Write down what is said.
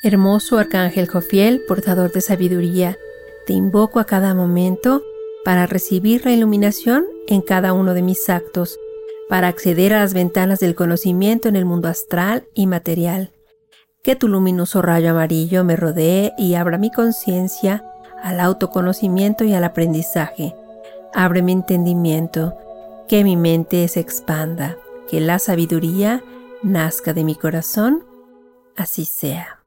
Hermoso Arcángel Jofiel, portador de sabiduría, te invoco a cada momento para recibir la iluminación en cada uno de mis actos, para acceder a las ventanas del conocimiento en el mundo astral y material. Que tu luminoso rayo amarillo me rodee y abra mi conciencia al autoconocimiento y al aprendizaje. Abre mi entendimiento, que mi mente se expanda, que la sabiduría nazca de mi corazón. Así sea.